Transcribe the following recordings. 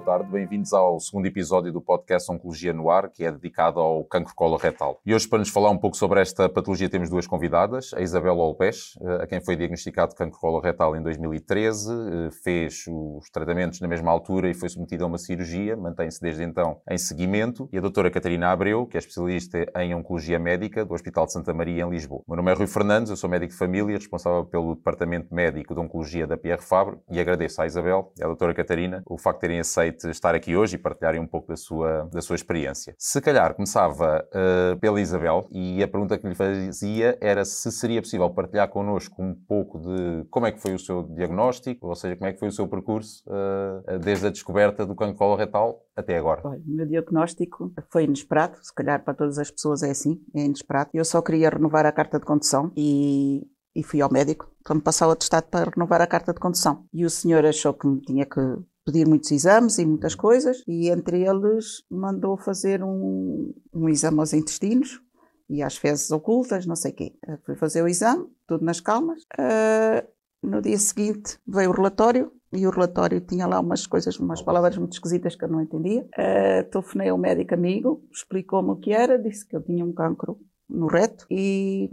boa tarde. Bem-vindos ao segundo episódio do podcast Oncologia no Ar, que é dedicado ao cancro coloretal. E hoje, para nos falar um pouco sobre esta patologia, temos duas convidadas. A Isabel Olpes, eh, a quem foi diagnosticado cancro coloretal em 2013, eh, fez os tratamentos na mesma altura e foi submetida a uma cirurgia, mantém-se desde então em seguimento. E a doutora Catarina Abreu, que é especialista em Oncologia Médica do Hospital de Santa Maria, em Lisboa. Meu nome é Rui Fernandes, eu sou médico de família, responsável pelo Departamento Médico de Oncologia da Pierre Fabre, e agradeço à Isabel e à doutora Catarina o facto de terem aceito estar aqui hoje e partilharem um pouco da sua, da sua experiência. Se calhar começava uh, pela Isabel e a pergunta que lhe fazia era se seria possível partilhar connosco um pouco de como é que foi o seu diagnóstico, ou seja, como é que foi o seu percurso uh, desde a descoberta do cancro coloretal até agora. O meu diagnóstico foi inesperado, se calhar para todas as pessoas é assim, é inesperado. Eu só queria renovar a carta de condução e e fui ao médico para me passar o atestado para renovar a carta de condução. E o senhor achou que me tinha que pedir muitos exames e muitas coisas, e entre eles mandou fazer um, um exame aos intestinos e às fezes ocultas, não sei o quê. Fui fazer o exame, tudo nas calmas. Uh, no dia seguinte veio o relatório, e o relatório tinha lá umas coisas, umas palavras muito esquisitas que eu não entendia. Uh, telefonei ao médico amigo, explicou-me o que era, disse que eu tinha um cancro no reto e,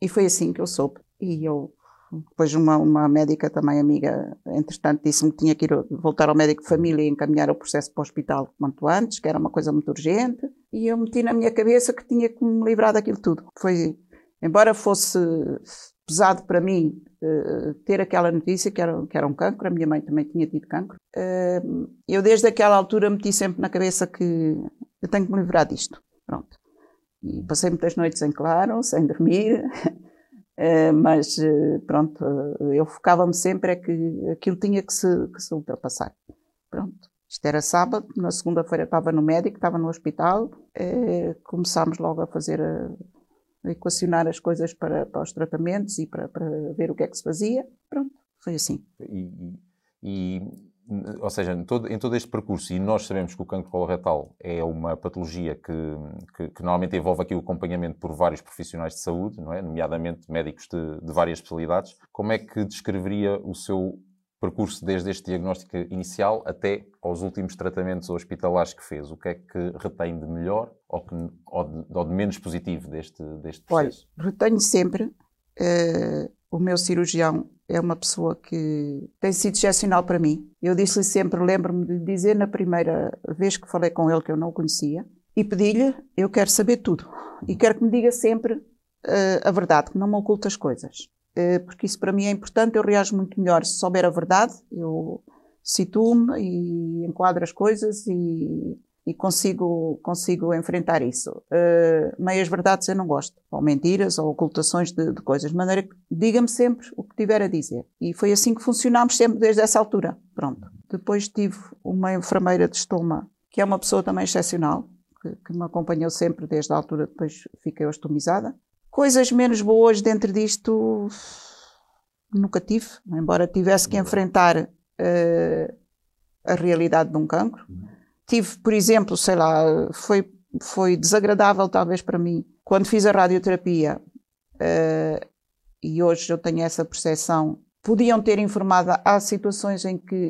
e foi assim que eu soube. E eu depois uma, uma médica também amiga, entretanto, disse-me que tinha que ir voltar ao médico de família e encaminhar o processo para o hospital quanto antes, que era uma coisa muito urgente. E eu meti na minha cabeça que tinha que me livrar daquilo tudo. Foi, embora fosse pesado para mim uh, ter aquela notícia que era, que era um cancro, a minha mãe também tinha tido cancro, uh, eu desde aquela altura meti sempre na cabeça que eu tenho que me livrar disto. Pronto. E passei muitas noites em claro, sem dormir. Uh, mas uh, pronto, uh, eu focava-me sempre é que aquilo tinha que se, que se ultrapassar. Pronto. Isto era sábado, na segunda-feira estava no médico, estava no hospital, começámos logo a fazer, a, a equacionar as coisas para, para os tratamentos e para, para, ver o que é que se fazia. Pronto, foi assim. E, e ou seja, em todo, em todo, este percurso, e nós sabemos que o cancro coloretal é uma patologia que, que, que, normalmente envolve aqui o acompanhamento por vários profissionais de saúde, não é? nomeadamente médicos de, de várias especialidades, como é que descreveria o seu percurso desde este diagnóstico inicial até aos últimos tratamentos hospitalares que fez? O que é que retém de melhor ou, que, ou, de, ou de, menos positivo deste, deste processo? Olha, retenho sempre uh, o meu cirurgião é uma pessoa que tem sido excepcional para mim. Eu disse-lhe sempre, lembro-me de dizer na primeira vez que falei com ele que eu não o conhecia, e pedi-lhe, eu quero saber tudo. E quero que me diga sempre uh, a verdade, que não me oculte as coisas. Uh, porque isso para mim é importante, eu reajo muito melhor se souber a verdade, eu situo-me e enquadro as coisas e e consigo, consigo enfrentar isso. Uh, meias verdades eu não gosto, ou mentiras, ou ocultações de, de coisas, de maneira que diga-me sempre o que tiver a dizer. E foi assim que funcionámos sempre desde essa altura. Pronto. Depois tive uma enfermeira de estoma, que é uma pessoa também excepcional, que, que me acompanhou sempre desde a altura, depois fiquei ostomizada. Coisas menos boas dentro disto nunca tive, embora tivesse que enfrentar uh, a realidade de um cancro tive, por exemplo, sei lá, foi, foi desagradável talvez para mim, quando fiz a radioterapia, uh, e hoje eu tenho essa percepção, podiam ter informado, há situações em que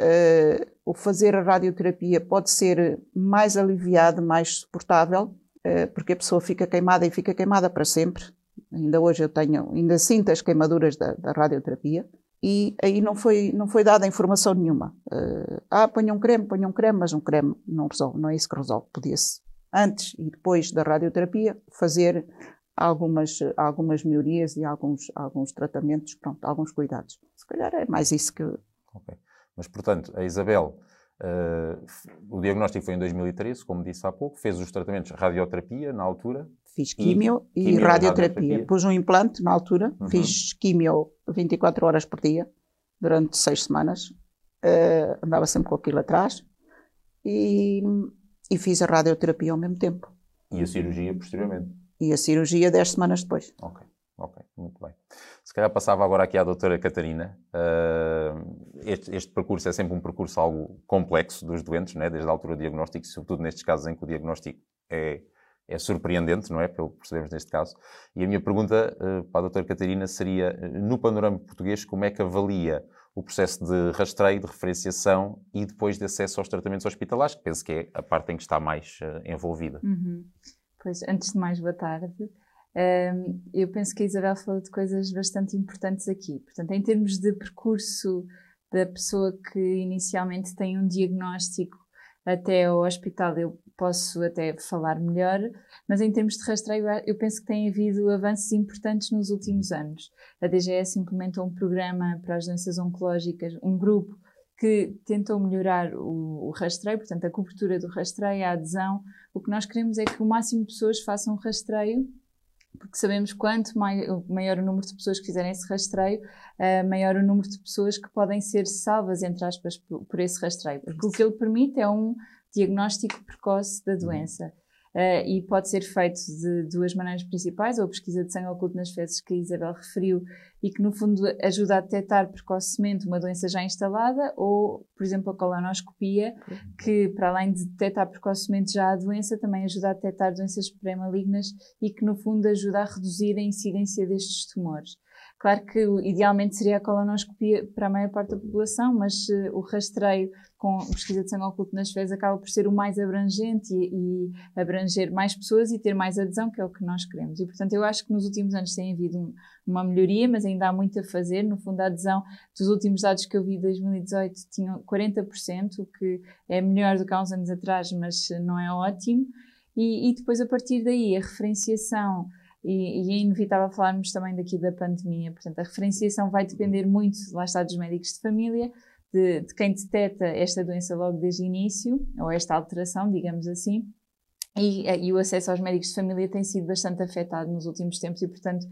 uh, o fazer a radioterapia pode ser mais aliviado, mais suportável, uh, porque a pessoa fica queimada e fica queimada para sempre. Ainda hoje eu tenho, ainda sinto as queimaduras da, da radioterapia e aí não foi, não foi dada informação nenhuma. Uh, ah, ponha um creme, ponha um creme, mas um creme não resolve, não é isso que resolve. Podia-se, antes e depois da radioterapia, fazer algumas, algumas melhorias e alguns, alguns tratamentos, pronto, alguns cuidados. Se calhar é mais isso que. Ok. Mas, portanto, a Isabel, uh, o diagnóstico foi em 2013, como disse há pouco, fez os tratamentos radioterapia na altura, Fiz quimio e, e, e radioterapia. radioterapia. Pus um implante na altura, uhum. fiz quimio 24 horas por dia, durante seis semanas. Uh, andava sempre com aquilo atrás. E, e fiz a radioterapia ao mesmo tempo. E a cirurgia posteriormente? E a cirurgia 10 semanas depois. Ok, ok, muito bem. Se calhar passava agora aqui à doutora Catarina. Uh, este, este, percurso é sempre um percurso algo complexo dos doentes, né? desde a altura do diagnóstico, sobretudo nestes casos em que o diagnóstico é é surpreendente, não é? Pelo que percebemos neste caso. E a minha pergunta uh, para a doutora Catarina seria, eh, no panorama português, como é que avalia o processo de rastreio, de referenciação e depois de acesso aos tratamentos hospitalares, que penso que é a parte em que está mais uh, envolvida. Uhum. Pois, antes de mais, boa tarde. Um, eu penso que a Isabel falou de coisas bastante importantes aqui. Portanto, em termos de percurso da pessoa que inicialmente tem um diagnóstico até ao hospital, eu posso até falar melhor, mas em termos de rastreio, eu penso que tem havido avanços importantes nos últimos anos. A DGS implementou um programa para as doenças oncológicas, um grupo que tentou melhorar o, o, rastreio, portanto, a cobertura do rastreio, a adesão. O que nós queremos é que o máximo de pessoas façam rastreio porque sabemos quanto maior, maior o número de pessoas que fizerem esse rastreio, uh, maior o número de pessoas que podem ser salvas, entre aspas, por, por esse rastreio. Porque o que ele permite é um diagnóstico precoce da doença. Uh, e pode ser feito de duas maneiras principais, ou a pesquisa de sangue oculto nas fezes que a Isabel referiu e que no fundo ajuda a detectar precocemente uma doença já instalada, ou, por exemplo, a colonoscopia, que para além de detectar precocemente já a doença, também ajuda a detectar doenças pré-malignas e que no fundo ajuda a reduzir a incidência destes tumores. Claro que idealmente seria a colonoscopia para a maior parte da população, mas uh, o rastreio com pesquisa de sangue oculto nas fezes acaba por ser o mais abrangente e, e, abranger mais pessoas e ter mais adesão, que é o que nós queremos. E, portanto, eu acho que nos últimos anos tem havido um, uma melhoria, mas ainda há muito a fazer. No fundo, a adesão dos últimos dados que eu vi de 2018 tinham 40%, o que é melhor do que há uns anos atrás, mas não é ótimo. E, e depois, a partir daí, a referenciação e, e, é inevitável falarmos também daqui da pandemia. Portanto, a referenciação vai depender muito, lá está, dos médicos de família, de, de quem detecta esta doença logo desde o início, ou esta alteração, digamos assim. E, e, o acesso aos médicos de família tem sido bastante afetado nos últimos tempos e, portanto,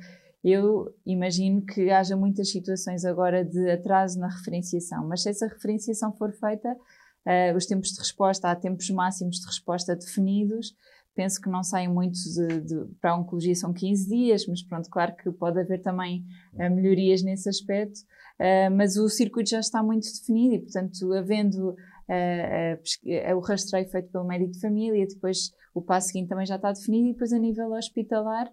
eu imagino que haja muitas situações agora de atraso na referenciação, mas se essa referenciação for feita, uh, os tempos de resposta, há tempos máximos de resposta definidos, penso que não saem muito de, de, para a oncologia, são 15 dias, mas pronto, claro que pode haver também uh, melhorias nesse aspecto, uh, mas o circuito já está muito definido e, portanto, havendo uh, o rastreio feito pelo médico de família, depois o passo seguinte também já está definido e depois a nível hospitalar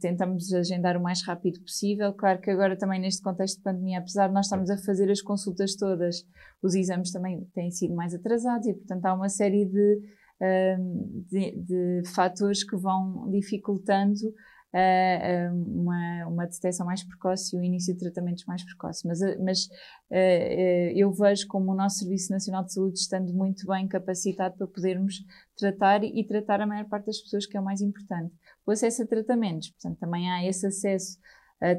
tentamos agendar o mais rápido possível. Claro que agora também neste contexto de pandemia, apesar de nós estarmos a fazer as consultas todas, os exames também têm sido mais atrasados e, portanto, há uma série de de, de fatores que vão dificultando Uh, uma, uma detecção mais precoce e o início de tratamentos mais precoce. Mas, mas uh, eu vejo como o nosso Serviço Nacional de Saúde estando muito bem capacitado para podermos tratar e, tratar a maior parte das pessoas, que é o mais importante. O acesso a tratamentos, portanto, também há esse acesso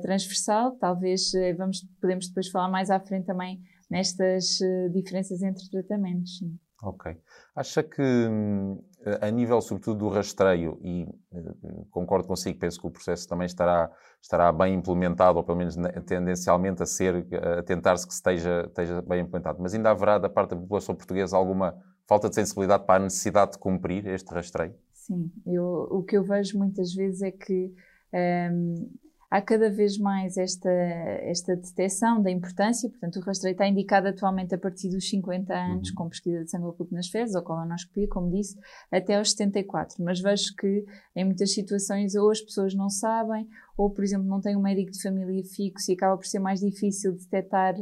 transversal, talvez vamos, podemos depois falar mais à frente também nestas diferenças entre tratamentos. Sim. Ok. Acha que, hum, a nível, sobretudo, do rastreio, e eh, concordo consigo, penso que o processo também estará, estará bem implementado, ou pelo menos tendencialmente a ser, a tentar-se que esteja, esteja bem implementado, mas ainda haverá da parte da população portuguesa alguma falta de sensibilidade para a necessidade de cumprir este rastreio? Sim, eu, o que eu vejo muitas vezes é que. Um, há cada vez mais esta, esta detecção da importância, portanto, o rastreio está indicado atualmente a partir dos 50 anos, uhum. com pesquisa de sangue oculto nas fezes ou colonoscopia, como disse, até aos 74. Mas vejo que em muitas situações ou as pessoas não sabem, ou, por exemplo, não têm um médico de família fixo e acaba por ser mais difícil detectar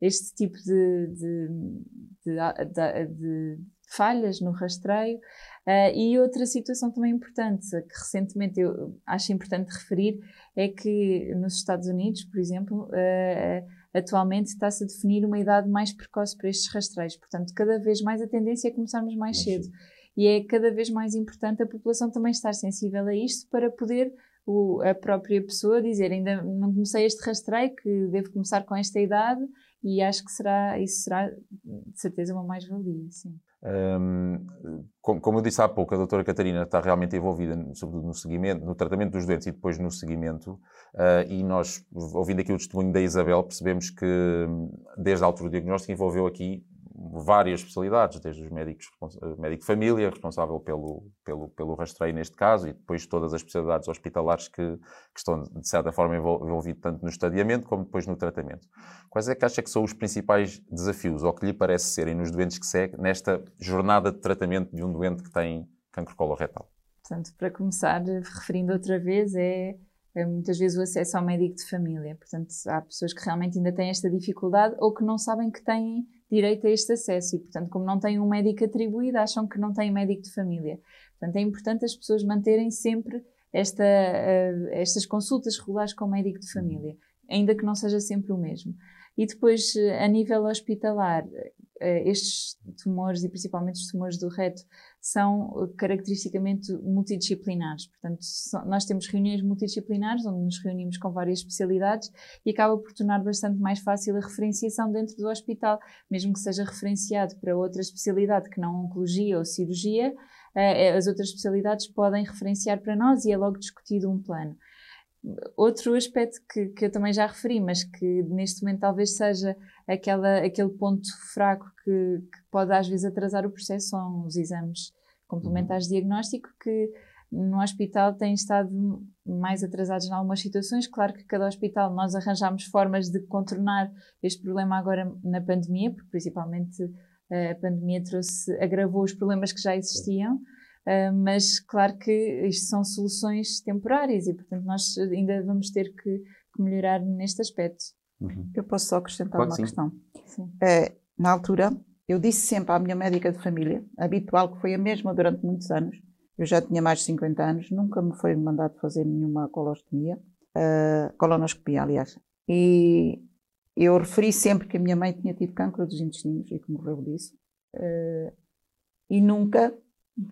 este tipo de, de, de, de falhas no rastreio. Uh, e outra situação também importante, que recentemente eu acho importante referir, é que nos Estados Unidos, por exemplo, uh, atualmente está-se a definir uma idade mais precoce para estes rastreios. Portanto, cada vez mais a tendência é começarmos mais cedo. E é cada vez mais importante a população também estar sensível a isto para poder o, a própria pessoa dizer ainda não comecei este rastreio, que devo começar com esta idade e acho que será, isso será de certeza uma mais-valia, sim. Um, como eu disse há pouco, a doutora Catarina está realmente envolvida, sobretudo no seguimento, no tratamento dos doentes e depois no seguimento, uh, e nós, ouvindo aqui o testemunho da Isabel, percebemos que desde a altura do diagnóstico envolveu aqui várias especialidades, desde os médicos, médico de família, responsável pelo, pelo, pelo rastreio neste caso, e depois todas as especialidades hospitalares que, que estão, de certa forma, envolvidas tanto no estadiamento como depois no tratamento. Quais é que acha que são os principais desafios, ou que lhe parece serem nos doentes que segue, nesta jornada de tratamento de um doente que tem cancro coloretal? Portanto, para começar, referindo outra vez, é muitas vezes o acesso ao médico de família. Portanto, há pessoas que realmente ainda têm esta dificuldade ou que não sabem que têm direito a este acesso e, portanto, como não têm um médico atribuído, acham que não têm médico de família. Portanto, é importante as pessoas manterem sempre esta, uh, estas consultas regulares com o médico de família, ainda que não seja sempre o mesmo. E depois, a nível hospitalar, eh, estes tumores, e principalmente os tumores do reto, são eh, caracteristicamente multidisciplinares. Portanto, nós temos reuniões multidisciplinares, onde nos reunimos com várias especialidades e acaba por tornar bastante mais fácil a referenciação dentro do hospital, mesmo que seja referenciado para outra especialidade que não oncologia ou cirurgia, eh, as outras especialidades podem referenciar para nós e é logo discutido um plano. Outro aspecto que, que eu também já referi, mas que neste momento talvez seja aquela, aquele ponto fraco que, que pode às vezes atrasar o processo, são os exames complementares de diagnóstico, que no hospital têm estado mais atrasados em algumas situações. Claro que cada hospital nós arranjamos formas de contornar este problema agora na pandemia, porque principalmente a pandemia trouxe, agravou os problemas que já existiam. Uh, mas claro que isto são soluções temporárias e, portanto, nós ainda vamos ter que, que melhorar neste aspecto. Uhum. Eu posso só acrescentar claro uma questão. Uh, na altura, eu disse sempre à minha médica de família, habitual, que foi a mesma durante muitos anos, eu já tinha mais de 50 anos, nunca me foi mandado fazer nenhuma colostomia, uh, colonoscopia, aliás. E eu referi sempre que a minha mãe tinha tido cancro dos intestinos e que morreu disso. Uh, e nunca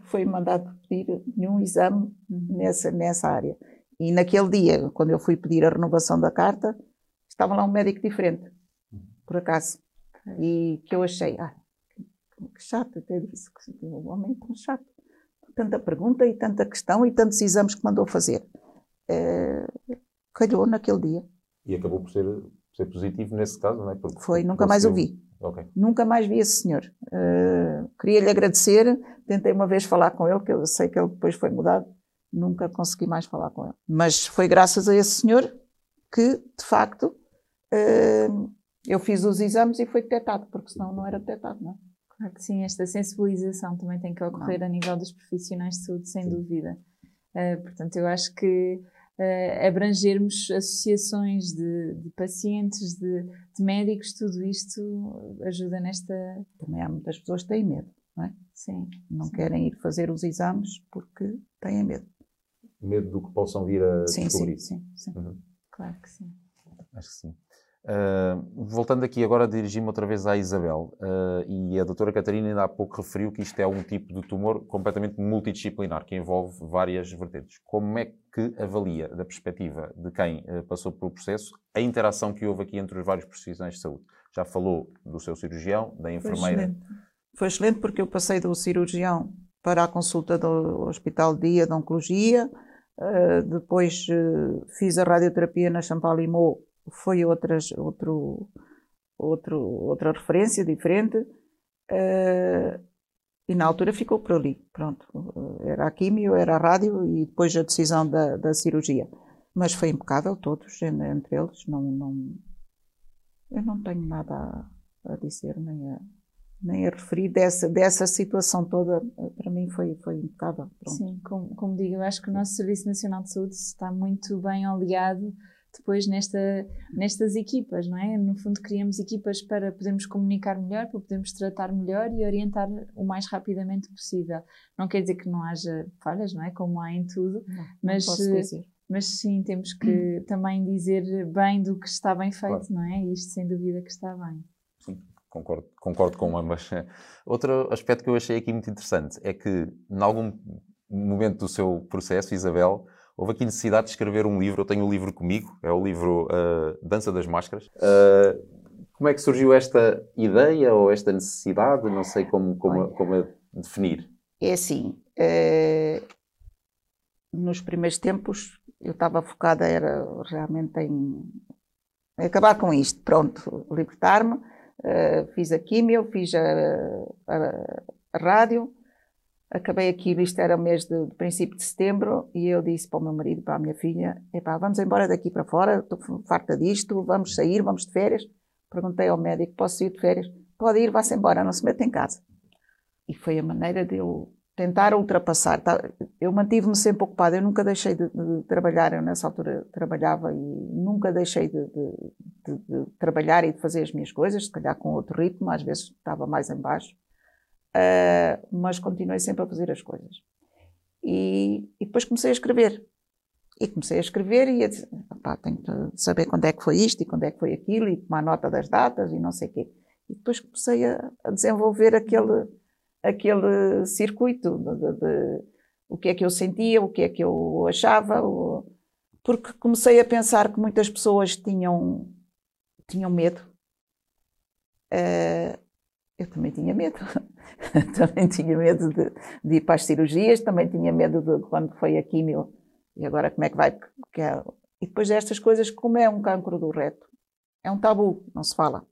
foi mandado pedir nenhum exame nessa, nessa área. E naquele dia, quando eu fui pedir a renovação da carta, estava lá um médico diferente, por acaso. E que eu achei, ah, que chato, até disse que o homem é tão chato. Tanta pergunta e tanta questão e tantos exames que mandou fazer. É, calhou naquele dia. E acabou por ser, ser positivo nesse caso, não é? Porque Foi, nunca mais o vi. Okay. Nunca mais vi esse senhor. Uh, Queria-lhe agradecer. Tentei uma vez falar com ele, que eu sei que ele depois foi mudado. Nunca consegui mais falar com ele. Mas foi graças a esse senhor que, de facto, uh, eu fiz os exames e foi detectado, porque senão não era detectado, não é? Claro que sim, esta sensibilização também tem que ocorrer não. a nível dos profissionais de saúde, sem sim. dúvida. Uh, portanto, eu acho que uh, abrangermos associações de, de pacientes, de, de, médicos, tudo isto ajuda nesta. Também há muitas pessoas que têm medo, não é? Sim. Não sim. querem ir fazer os exames porque têm medo. Medo do que possam vir a sim, descobrir. Sim, sim, sim. Uhum. Claro que sim. Acho que sim. Uh, voltando aqui agora, dirigi-me outra vez à Isabel. Uh, e a doutora Catarina ainda há pouco referiu que isto é um tipo de tumor completamente multidisciplinar, que envolve várias vertentes. Como é que avalia, da perspectiva de quem uh, passou pelo processo, a interação que houve aqui entre os vários profissionais de saúde? Já falou do seu cirurgião, da enfermeira. Foi excelente, Foi excelente porque eu passei do cirurgião para a consulta do Hospital Dia de Oncologia, depois fiz a radioterapia na Champalimau foi outras, outro, outro, outra referência diferente. Uh, e na altura ficou por ali, pronto. Era a químio, era a rádio e depois a decisão da, da cirurgia. Mas foi impecável, todos, entre eles. Não, não, eu não tenho nada a, a dizer, nem a, nem a referir dessa, dessa situação toda. Para mim foi, foi impecável. Pronto. Sim, como, como digo, eu acho que o nosso Serviço Nacional de Saúde está muito bem aliado depois nesta, nestas equipas, não é? No fundo, criamos equipas para podermos comunicar melhor, para podermos tratar melhor e orientar o mais rapidamente possível. Não quer dizer que não haja falhas, não é? Como há em tudo, não, mas, não mas sim, temos que também dizer bem do que está bem feito, claro. não é? Isto sem dúvida que está bem. Sim, concordo, concordo com ambas. Outro aspecto que eu achei aqui muito interessante é que, em algum momento do seu processo, Isabel, houve aqui necessidade de escrever um livro. Eu tenho o um livro comigo, é o livro uh, Dança das Máscaras. Uh, como é que surgiu esta ideia ou esta necessidade? Não sei como, como, como a definir. É assim, é... nos primeiros tempos eu estava focada era realmente em acabar com isto, pronto, libertar-me. Uh, fiz a químio, fiz a, a, a rádio, acabei aquilo, isto era o mês de, de, princípio de setembro, e eu disse para o meu marido, para a minha filha, epá, vamos embora daqui para fora, estou farta disto, vamos sair, vamos de férias. Perguntei ao médico, posso ir de férias? Pode ir, vá-se embora, não se meta em casa. E foi a maneira de eu tentar ultrapassar. Tá, eu mantive-me sempre ocupada, eu nunca deixei de, de, trabalhar, eu nessa altura trabalhava e nunca deixei de, de, de, trabalhar e de fazer as minhas coisas, se calhar com outro ritmo, às vezes estava mais em baixo, uh, mas continuei sempre a fazer as coisas. E, e, depois comecei a escrever. E comecei a escrever e a dizer, pá, tenho que saber quando é que foi isto e quando é que foi aquilo e tomar nota das datas e não sei o quê. E depois comecei a, a desenvolver aquele aquele circuito de, de, de, o que é que eu sentia, o que é que eu achava, o, porque comecei a pensar que muitas pessoas tinham, tinham medo. Uh, eu também tinha medo. também tinha medo de, de, ir para as cirurgias, também tinha medo de quando foi a químio. E agora como é que vai? É, e depois destas coisas, como é um cancro do reto? É um tabu, não se fala.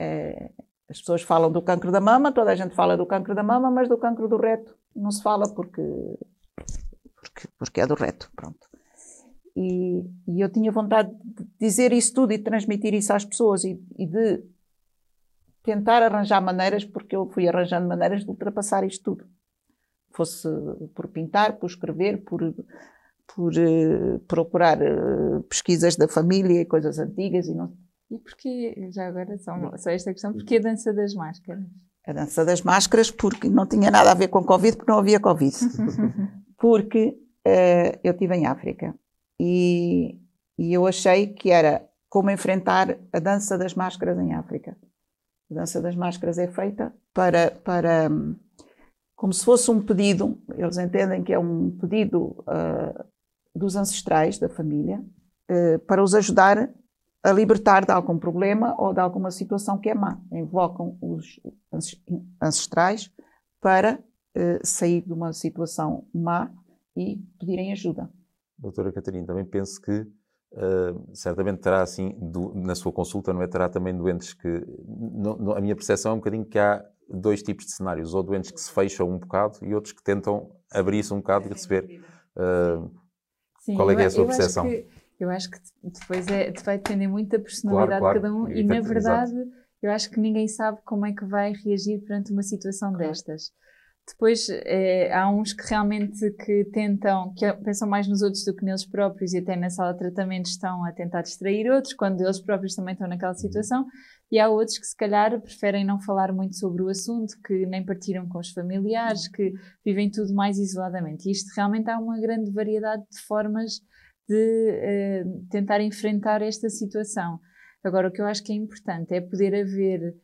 É, as pessoas falam do cancro da mama, toda a gente fala do cancro da mama, mas do cancro do reto não se fala porque, porque, porque é do reto, pronto. E, e, eu tinha vontade de dizer isso tudo e transmitir isso às pessoas e, e, de tentar arranjar maneiras, porque eu fui arranjando maneiras de ultrapassar isto tudo. Fosse por pintar, por escrever, por, por uh, procurar uh, pesquisas da família e coisas antigas e não, e porquê, já agora, só, só esta questão, porquê a dança das máscaras? A dança das máscaras porque não tinha nada a ver com Covid, porque não havia Covid. porque uh, eu estive em África e, e eu achei que era como enfrentar a dança das máscaras em África. A dança das máscaras é feita para, para como se fosse um pedido, eles entendem que é um pedido uh, dos ancestrais da família, uh, para os ajudar a libertar de algum problema ou de alguma situação que é má. Invocam os ancestrais para uh, sair de uma situação má e pedirem ajuda. Doutora Catarina, também penso que uh, certamente terá, assim, do, na sua consulta, não é? Terá também doentes que. A minha percepção é um bocadinho que há dois tipos de cenários, ou doentes que se fecham um bocado e outros que tentam abrir-se um bocado e receber. Uh, Sim, qual é, é a sua percepção? Que eu acho que depois é, vai depender muito da personalidade claro, claro. de cada um e, na verdade, exato. eu acho que ninguém sabe como é que vai reagir perante uma situação claro. destas. Depois é, há uns que realmente que tentam, que pensam mais nos outros do que neles próprios e até na sala de tratamento estão a tentar distrair outros, quando eles próprios também estão naquela uhum. situação, e há outros que se calhar preferem não falar muito sobre o assunto, que nem partiram com os familiares, que vivem tudo mais isoladamente. E isto realmente há uma grande variedade de formas de uh, tentar enfrentar esta situação. Agora, o que eu acho que é importante é poder haver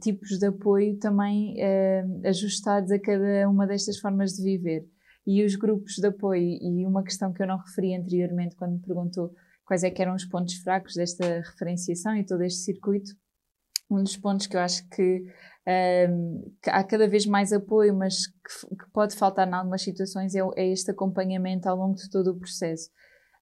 tipos de apoio também uh, ajustados a cada uma destas formas de viver. E os grupos de apoio, e uma questão que eu não referi anteriormente quando me perguntou quais é que eram os pontos fracos desta referenciação e todo este circuito, um dos pontos que eu acho que, um, que há cada vez mais apoio, mas que, que, pode faltar em algumas situações, é, é este acompanhamento ao longo de todo o processo.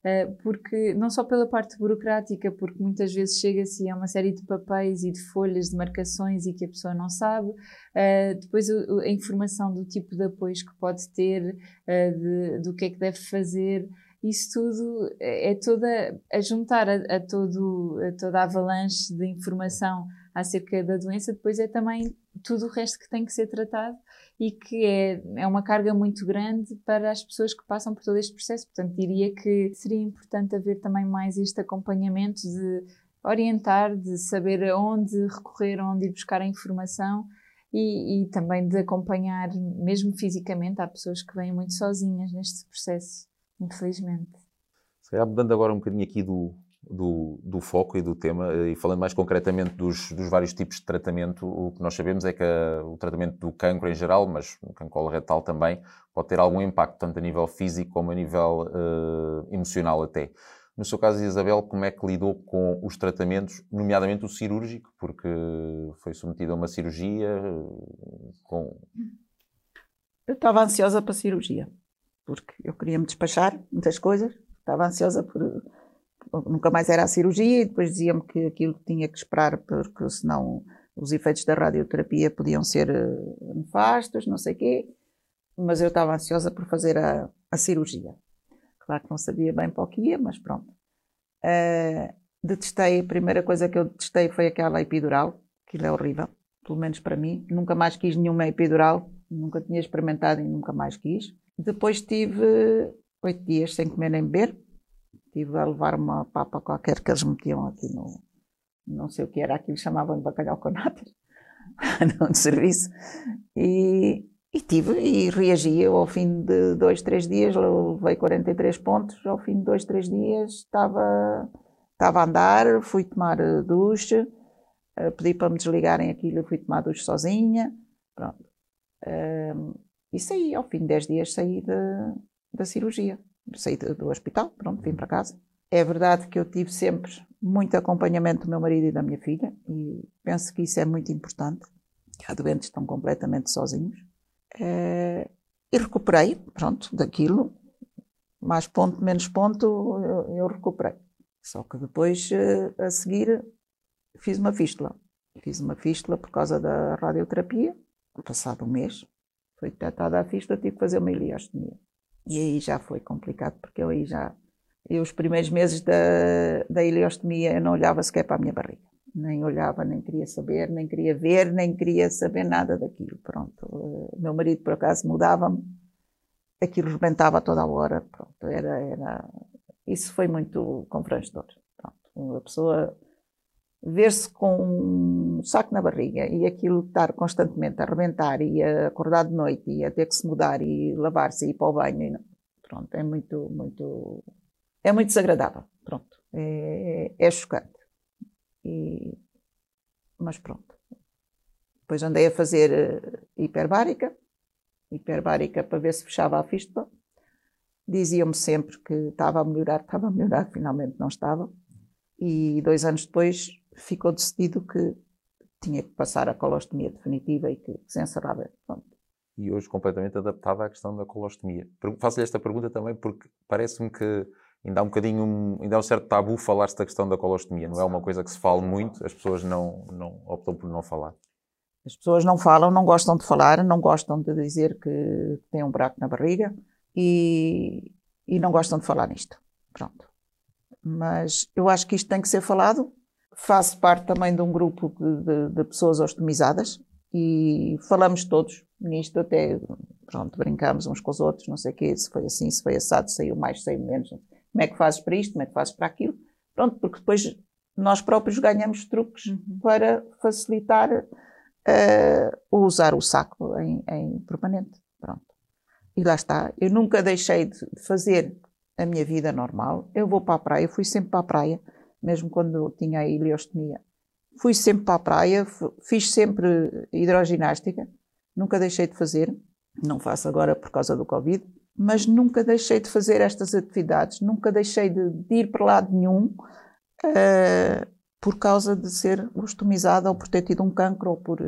Eh, porque não só pela parte burocrática, porque muitas vezes chega-se a uma série de papéis e de folhas de marcações e que a pessoa não sabe, uh, depois a, informação do tipo de apoios que pode ter, uh, de, do que é que deve fazer, isso tudo é toda a juntar a, a, todo, a toda a avalanche de informação acerca da doença, depois é também tudo o resto que tem que ser tratado e que é, é uma carga muito grande para as pessoas que passam por todo este processo. Portanto, diria que seria importante haver também mais este acompanhamento de orientar, de saber aonde recorrer, aonde ir buscar a informação e, e também de acompanhar, mesmo fisicamente, há pessoas que vêm muito sozinhas neste processo, infelizmente. Se calhar, mudando agora um bocadinho aqui do, do, do, foco e do tema, eh, e falando mais concretamente dos, dos, vários tipos de tratamento, o que nós sabemos é que a, o tratamento do cancro em geral, mas o cancro coloretal também, pode ter algum impacto, tanto a nível físico como a nível uh, emocional até. No seu caso, Isabel, como é que lidou com os tratamentos, nomeadamente o cirúrgico, porque foi submetido a uma cirurgia eh, com... Eu estava ansiosa para a cirurgia, porque eu queria me despachar muitas coisas, estava ansiosa por nunca mais era a cirurgia e depois dizia-me que aquilo tinha que esperar porque senão os efeitos da radioterapia podiam ser eh, nefastos, não sei quê, mas eu estava ansiosa por fazer a, a, cirurgia. Claro que não sabia bem para o que ia, mas pronto. Uh, detestei, a primeira coisa que eu detestei foi aquela epidural, aquilo é horrível, pelo menos para mim. Nunca mais quis nenhuma epidural, nunca tinha experimentado e nunca mais quis. Depois tive oito dias sem comer nem beber. Estive a levar uma papa qualquer que eles metiam aqui no. Não sei o que era aquilo, chamavam de bacalhau com natas, no serviço. E, e tive, e reagi. Eu, ao fim de dois, três dias, levei 43 pontos. Ao fim de dois, três dias, estava, estava a andar, fui tomar eh, duche, eh, pedi para me desligarem aquilo, fui tomar duche sozinha. Pronto. Um, e saí, ao fim de 10 dias, saí da, da cirurgia. Saí do hospital, pronto, vim para casa. É verdade que eu tive sempre muito acompanhamento do meu marido e da minha filha, e penso que isso é muito importante. Há doentes que estão completamente sozinhos. É, e recuperei, pronto, daquilo. Mais ponto, menos ponto, eu, eu recuperei. Só que depois, eh, a seguir, fiz uma fístula. Fiz uma fístula por causa da radioterapia. Passado um mês, foi detectada a fístula, tive que fazer uma ileostomia. E aí já foi complicado, porque eu aí já. Eu, os primeiros meses da, da ileostomia, eu não olhava sequer para a minha barriga. Nem olhava, nem queria saber, nem queria ver, nem queria saber nada daquilo. Pronto. O meu marido, por acaso, mudava-me, aquilo rebentava toda a hora. Pronto. Era, era... Isso foi muito confrangedor. Pronto. A pessoa ver-se com um saco na barriga e aquilo estar constantemente a arrebentar e a acordar de noite e a ter que se mudar e lavar-se e ir para o banho, e, pronto, é muito, muito, é muito desagradável, pronto, é, é chocante. E, mas pronto. Depois andei a fazer eh, hiperbárica, hiperbárica para ver se fechava a fístula. Diziam-me sempre que estava a melhorar, estava a melhorar, finalmente não estava. E dois anos depois ficou decidido que tinha que passar a colostomia definitiva e que se encerrava. Pronto. E hoje completamente adaptada à questão da colostomia. Faço-lhe esta pergunta também porque parece-me que ainda há um bocadinho, ainda há um certo tabu falar-se da questão da colostomia. Não é uma coisa que se fala muito, as pessoas não, não optam por não falar. As pessoas não falam, não gostam de falar, não gostam de dizer que têm um buraco na barriga e, e não gostam de falar nisto. Pronto. Mas eu acho que isto tem que ser falado faço parte também de um grupo de, de, de, pessoas ostomizadas e falamos todos nisto, até pronto, brincamos uns com os outros, não sei o quê, se foi assim, se foi assado, saiu mais, saiu menos, como é que fazes para isto, como é que fazes para aquilo, pronto, porque depois nós próprios ganhamos truques uhum. para facilitar uh, usar o saco em, em, permanente, pronto. E lá está, eu nunca deixei de fazer a minha vida normal, eu vou para a praia, fui sempre para a praia, mesmo quando tinha a ileostomia. Fui sempre para a praia, fiz sempre hidroginástica, nunca deixei de fazer, não faço agora por causa do Covid, mas nunca deixei de fazer estas atividades, nunca deixei de, de ir para lado nenhum uh, por causa de ser ostomizada ou por ter tido um cancro ou por,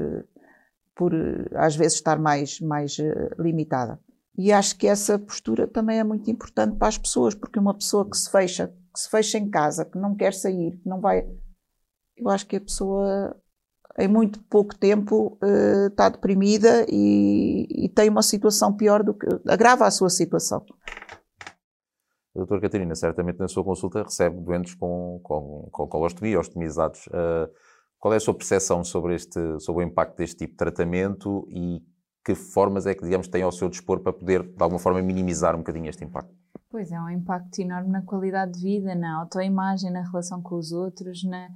por às vezes estar mais, mais limitada. E acho que essa postura também é muito importante para as pessoas, porque uma pessoa que se fecha que se fecha em casa, que não quer sair, que não vai. Eu acho que a pessoa, em muito pouco tempo, uh, está deprimida e, e, tem uma situação pior do que. agrava a sua situação. Doutora Catarina, certamente na sua consulta recebe doentes com, com, com colostomia, ostomizados. Uh, qual é a sua percepção sobre, este, sobre o impacto deste tipo de tratamento e que formas é que, digamos, tem ao seu dispor para poder, de alguma forma, minimizar um bocadinho este impacto? Pois é, um impacto enorme na qualidade de vida, na autoimagem, na relação com os outros, na,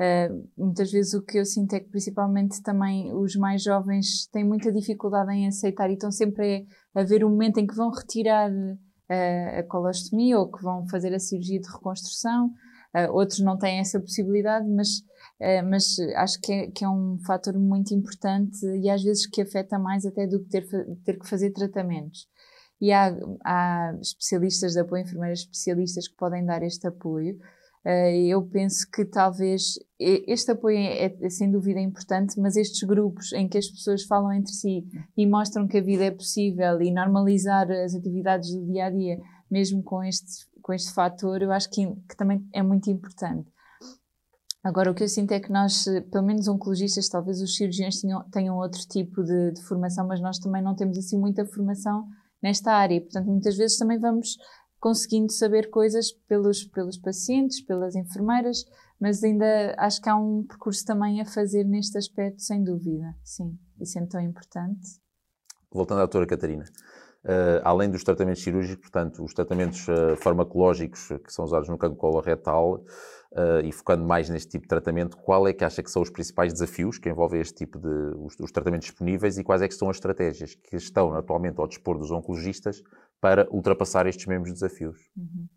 uh, muitas vezes o que eu sinto é que principalmente também os mais jovens têm muita dificuldade em aceitar e estão sempre a, a ver o momento em que vão retirar uh, a colostomia ou que vão fazer a cirurgia de reconstrução. Uh, outros não têm essa possibilidade, mas, mas acho que é, que é, um fator muito importante e às vezes que afeta mais até do que ter, ter que fazer tratamentos e há, há especialistas de apoio, enfermeiras especialistas que podem dar este apoio. Uh, eu penso que talvez este apoio é, é, sem dúvida importante, mas estes grupos em que as pessoas falam entre si e mostram que a vida é possível e normalizar as atividades do dia a dia, mesmo com este, com este fator, eu acho que, que também é muito importante. Agora, o que eu sinto é que nós, pelo menos oncologistas, talvez os cirurgiões tenham, tenham outro tipo de, de formação, mas nós também não temos assim muita formação nesta área. Portanto, muitas vezes também vamos conseguindo saber coisas pelos, pelos pacientes, pelas enfermeiras, mas ainda acho que há um percurso também a fazer neste aspecto, sem dúvida, sim. Isso é tão importante. Voltando à doutora Catarina, além dos tratamentos cirúrgicos, portanto, os tratamentos uh, farmacológicos que são usados no cancro coloretal, Uh, e focando mais neste tipo de tratamento, qual é que acha que são os principais desafios que envolvem este tipo de os, os, tratamentos disponíveis e quais é que são as estratégias que estão atualmente ao dispor dos oncologistas para ultrapassar estes mesmos desafios? Uhum.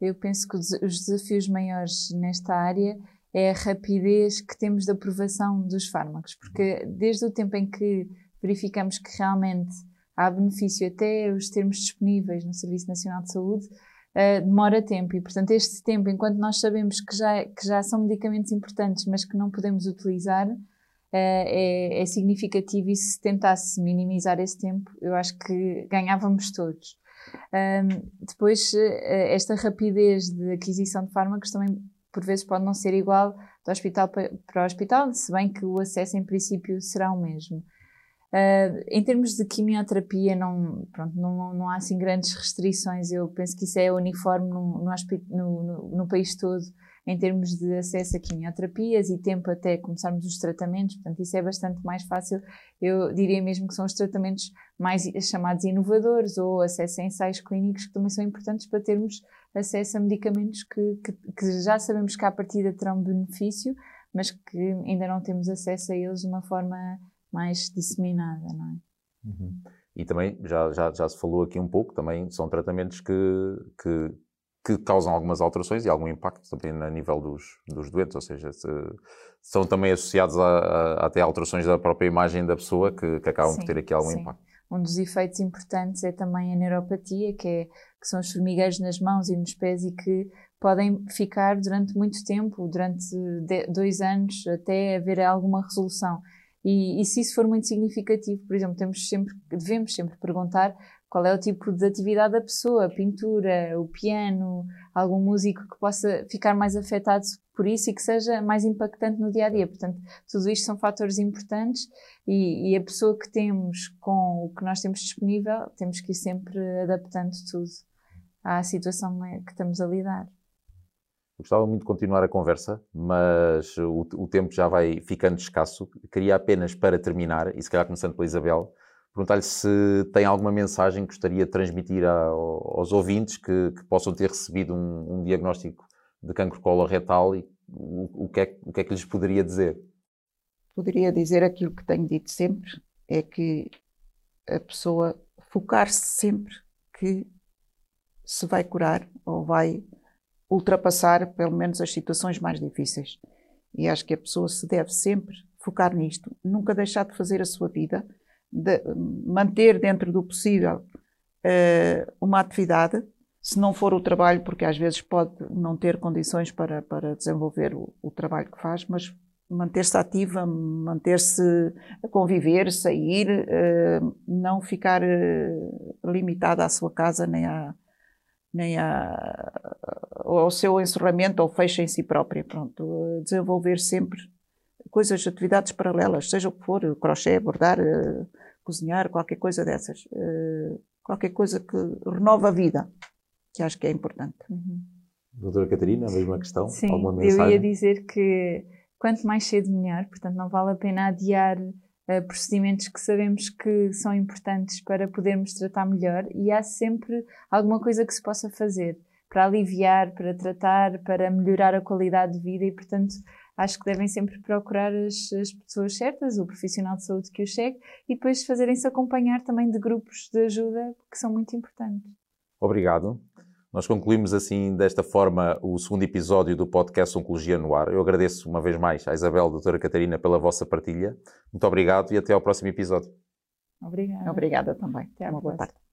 Eu penso que os desafios maiores nesta área é a rapidez que temos de aprovação dos fármacos, porque desde o tempo em que verificamos que realmente há benefício até os termos disponíveis no Serviço Nacional de Saúde, uh, demora tempo e, portanto, este tempo, enquanto nós sabemos que já, que já são medicamentos importantes, mas que não podemos utilizar, uh, é, é, significativo e se tentasse minimizar esse tempo, eu acho que ganhávamos todos. Um, depois, uh, esta rapidez de aquisição de fármacos também, por vezes, pode não ser igual do hospital para, para hospital, se bem que o acesso, em princípio, será o mesmo. Uh, em termos de quimioterapia, não, pronto, não, não há assim grandes restrições. Eu penso que isso é uniforme no, no, no, no, país todo, em termos de acesso a quimioterapias e tempo até começarmos os tratamentos. Portanto, isso é bastante mais fácil. Eu diria mesmo que são os tratamentos mais chamados inovadores ou acesso a ensaios clínicos que também são importantes para termos acesso a medicamentos que, que, que já sabemos que à partida terão benefício, mas que ainda não temos acesso a eles de uma forma mais disseminada, não é? Uhum. E também, já, já, já se falou aqui um pouco, também são tratamentos que, que, que causam algumas alterações e algum impacto também a nível dos, dos doentes, ou seja, se, são também associados a, a, até alterações da própria imagem da pessoa que, que acabam sim, por ter aqui algum sim. impacto. Um dos efeitos importantes é também a neuropatia, que, é, que são os formigueiros nas mãos e nos pés e que podem ficar durante muito tempo, durante dois anos, até haver alguma resolução. E, e, se isso for muito significativo, por exemplo, temos sempre, devemos sempre perguntar qual é o tipo de atividade da pessoa, pintura, o piano, algum músico que possa ficar mais afetado por isso e que seja mais impactante no dia a dia. Portanto, tudo isto são fatores importantes e, e a pessoa que temos com o que nós temos disponível, temos que ir sempre adaptando tudo à situação que estamos a lidar. Gostava muito de continuar a conversa, mas o, o, tempo já vai ficando escasso. Queria apenas, para terminar, e se calhar começando pela Isabel, perguntar-lhe se tem alguma mensagem que gostaria de transmitir a, aos ouvintes que, que, possam ter recebido um, um diagnóstico de cancro coloretal e o, o, que é, o que é que lhes poderia dizer? Poderia dizer aquilo que tenho dito sempre, é que a pessoa focar-se sempre que se vai curar ou vai ultrapassar pelo menos as situações mais difíceis. E acho que a pessoa se deve sempre focar nisto, nunca deixar de fazer a sua vida, de manter dentro do possível uh, uma atividade, se não for o trabalho, porque às vezes pode não ter condições para, para desenvolver o, o trabalho que faz, mas manter-se ativa, manter-se a conviver, sair, uh, não ficar uh, limitada à sua casa nem à, nem a, ao seu encerramento ou fecho em si própria. Pronto, desenvolver sempre coisas, atividades paralelas, seja o que for, crochê, bordar, uh, cozinhar, qualquer coisa dessas. Uh, qualquer coisa que renova a vida, que acho que é importante. Uhum. Doutora Catarina, a mesma questão? Sim, eu ia dizer que quanto mais cedo melhor, portanto não vale a pena adiar uh, procedimentos que sabemos que são importantes para podermos tratar melhor e há sempre alguma coisa que se possa fazer para aliviar, para tratar, para melhorar a qualidade de vida e, portanto, acho que devem sempre procurar as, as pessoas certas, o profissional de saúde que os chegue e depois fazerem-se acompanhar também de grupos de ajuda que são muito importantes. Obrigado. Nós concluímos assim, desta forma, o segundo episódio do podcast Oncologia no Ar. Eu agradeço uma vez mais à Isabel, doutora Catarina, pela vossa partilha. Muito obrigado e até ao próximo episódio. Obrigada. Obrigada também. Até uma boa tarde.